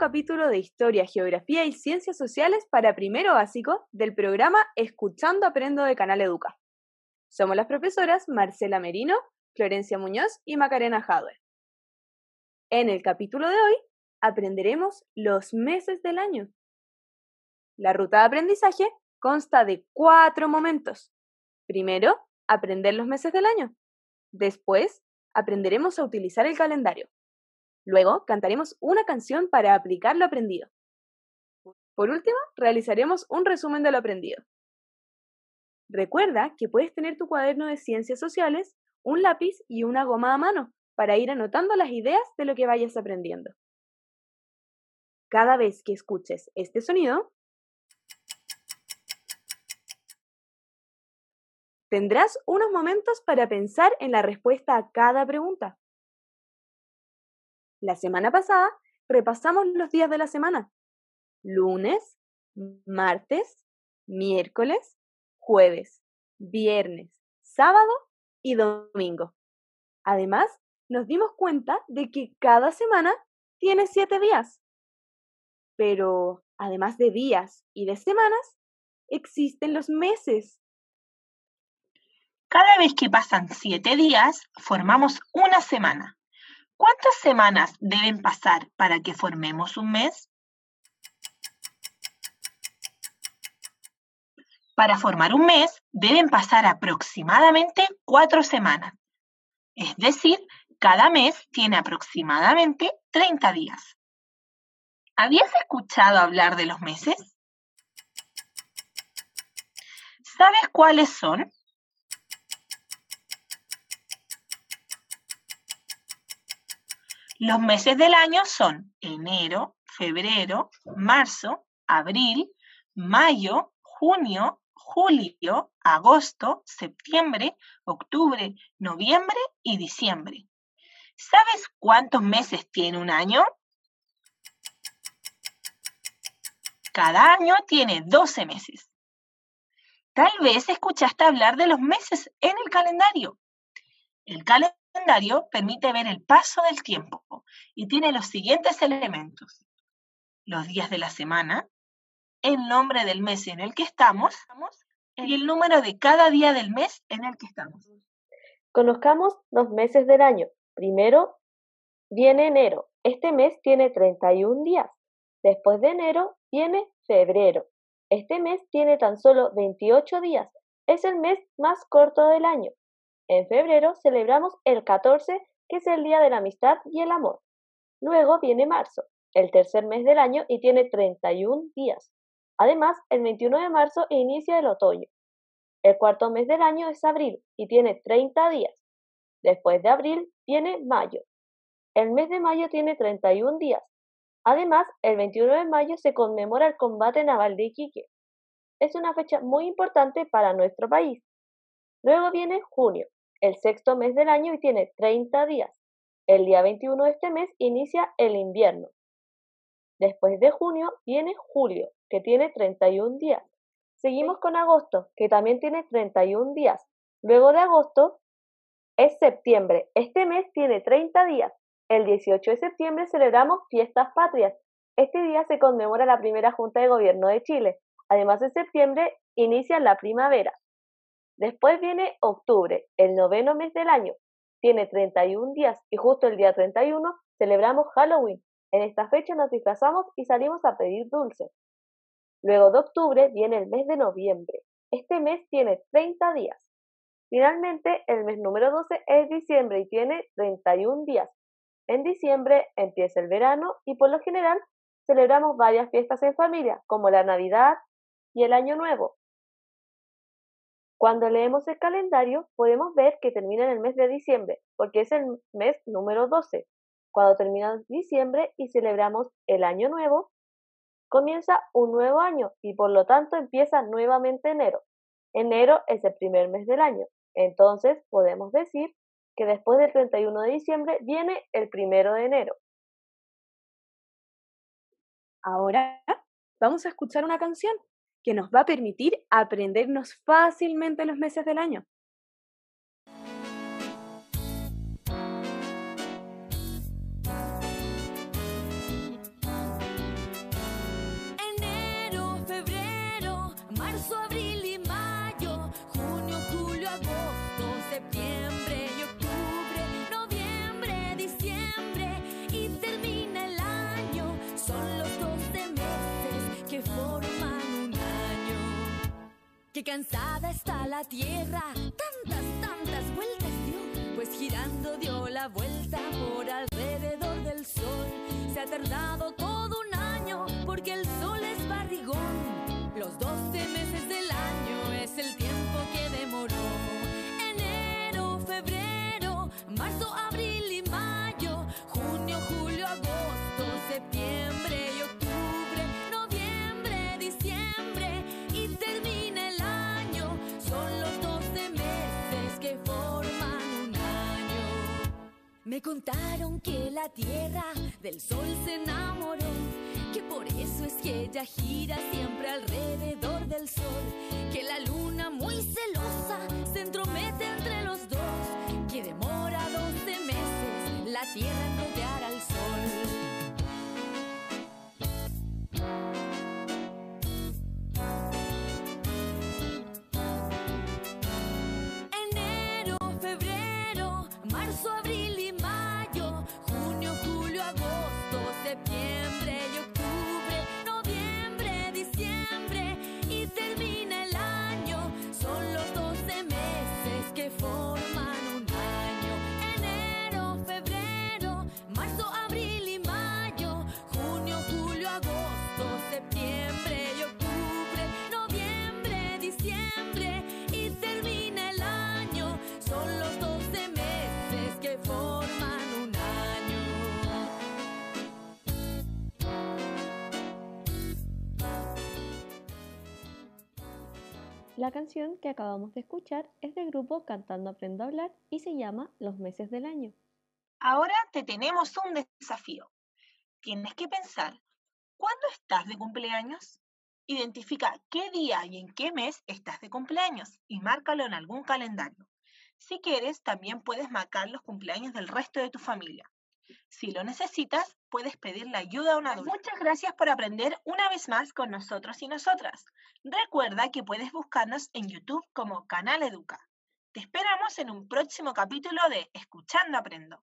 capítulo de Historia, Geografía y Ciencias Sociales para primero básico del programa Escuchando Aprendo de Canal Educa. Somos las profesoras Marcela Merino, Florencia Muñoz y Macarena Jadwe. En el capítulo de hoy aprenderemos los meses del año. La ruta de aprendizaje consta de cuatro momentos. Primero, aprender los meses del año. Después, aprenderemos a utilizar el calendario. Luego, cantaremos una canción para aplicar lo aprendido. Por último, realizaremos un resumen de lo aprendido. Recuerda que puedes tener tu cuaderno de ciencias sociales, un lápiz y una goma a mano para ir anotando las ideas de lo que vayas aprendiendo. Cada vez que escuches este sonido, tendrás unos momentos para pensar en la respuesta a cada pregunta. La semana pasada repasamos los días de la semana. Lunes, martes, miércoles, jueves, viernes, sábado y domingo. Además, nos dimos cuenta de que cada semana tiene siete días. Pero, además de días y de semanas, existen los meses. Cada vez que pasan siete días, formamos una semana. ¿Cuántas semanas deben pasar para que formemos un mes? Para formar un mes deben pasar aproximadamente cuatro semanas. Es decir, cada mes tiene aproximadamente 30 días. ¿Habías escuchado hablar de los meses? ¿Sabes cuáles son? Los meses del año son enero, febrero, marzo, abril, mayo, junio, julio, agosto, septiembre, octubre, noviembre y diciembre. ¿Sabes cuántos meses tiene un año? Cada año tiene 12 meses. Tal vez escuchaste hablar de los meses en el calendario. El calendario calendario permite ver el paso del tiempo y tiene los siguientes elementos. Los días de la semana, el nombre del mes en el que estamos y el número de cada día del mes en el que estamos. Conozcamos los meses del año. Primero viene enero. Este mes tiene 31 días. Después de enero viene febrero. Este mes tiene tan solo 28 días. Es el mes más corto del año. En febrero celebramos el 14, que es el Día de la Amistad y el Amor. Luego viene marzo, el tercer mes del año y tiene 31 días. Además, el 21 de marzo inicia el otoño. El cuarto mes del año es abril y tiene 30 días. Después de abril viene mayo. El mes de mayo tiene 31 días. Además, el 21 de mayo se conmemora el combate naval de Iquique. Es una fecha muy importante para nuestro país. Luego viene junio, el sexto mes del año y tiene 30 días. El día 21 de este mes inicia el invierno. Después de junio viene julio, que tiene 31 días. Seguimos con agosto, que también tiene 31 días. Luego de agosto es septiembre. Este mes tiene 30 días. El 18 de septiembre celebramos fiestas patrias. Este día se conmemora la primera Junta de Gobierno de Chile. Además de septiembre inicia la primavera. Después viene octubre, el noveno mes del año. Tiene 31 días y justo el día 31 celebramos Halloween. En esta fecha nos disfrazamos y salimos a pedir dulces. Luego de octubre viene el mes de noviembre. Este mes tiene 30 días. Finalmente, el mes número 12 es diciembre y tiene 31 días. En diciembre empieza el verano y por lo general celebramos varias fiestas en familia, como la Navidad y el Año Nuevo. Cuando leemos el calendario, podemos ver que termina en el mes de diciembre, porque es el mes número 12. Cuando termina diciembre y celebramos el año nuevo, comienza un nuevo año y por lo tanto empieza nuevamente enero. Enero es el primer mes del año. Entonces podemos decir que después del 31 de diciembre viene el primero de enero. Ahora vamos a escuchar una canción que nos va a permitir aprendernos fácilmente los meses del año. Que cansada está la tierra, tantas, tantas vueltas dio, pues girando dio la vuelta por alrededor del sol. Se ha tardado todo un año Me contaron que la tierra del sol se enamoró, que por eso es que ella gira siempre alrededor del sol, que la luna muy celosa se entromete entre los dos, que demora 12 meses la tierra La canción que acabamos de escuchar es del grupo Cantando Aprendo a Hablar y se llama Los meses del año. Ahora te tenemos un desafío. Tienes que pensar, ¿cuándo estás de cumpleaños? Identifica qué día y en qué mes estás de cumpleaños y márcalo en algún calendario. Si quieres, también puedes marcar los cumpleaños del resto de tu familia. Si lo necesitas, puedes pedirle ayuda a un adulto. Muchas gracias por aprender una vez más con nosotros y nosotras. Recuerda que puedes buscarnos en YouTube como Canal Educa. Te esperamos en un próximo capítulo de Escuchando Aprendo.